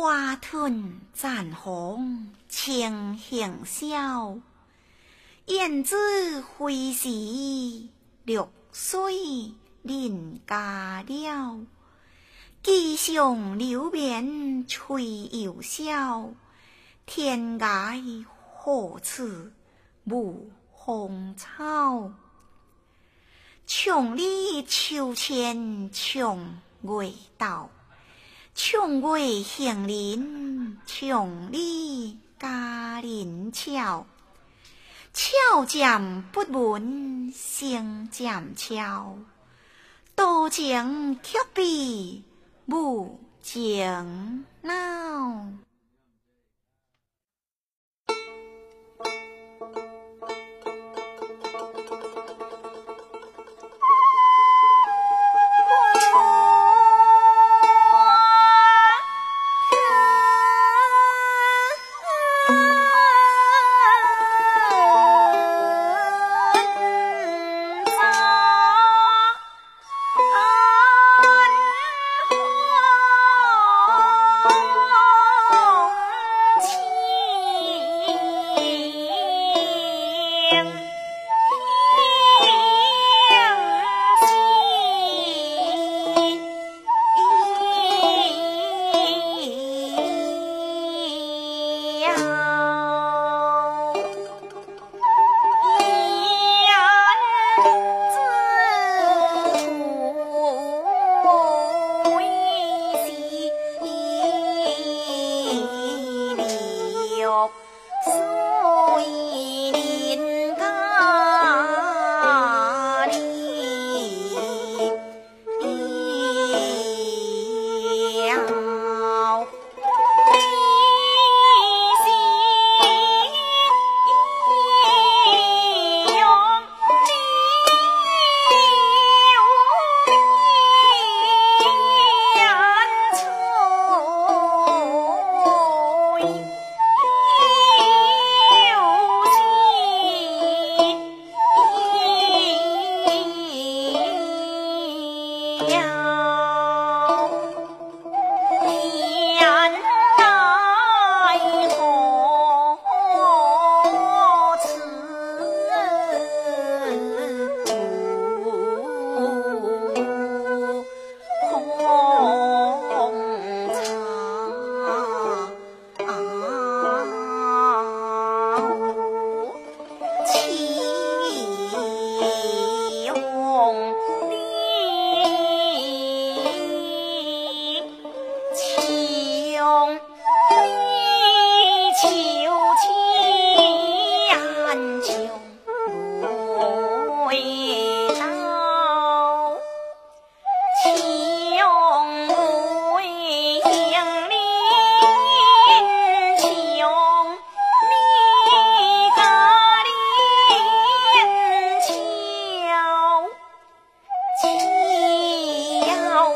花褪绽红情形消，燕子飞时绿水人家了。鸡雄流绵吹又箫，天涯何处无芳草？千里秋千穷月到。穷月行林，穷里嘉林俏，俏渐不闻声渐悄，多情却比无情恼。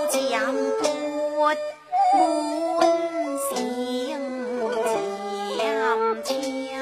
将官满想强抢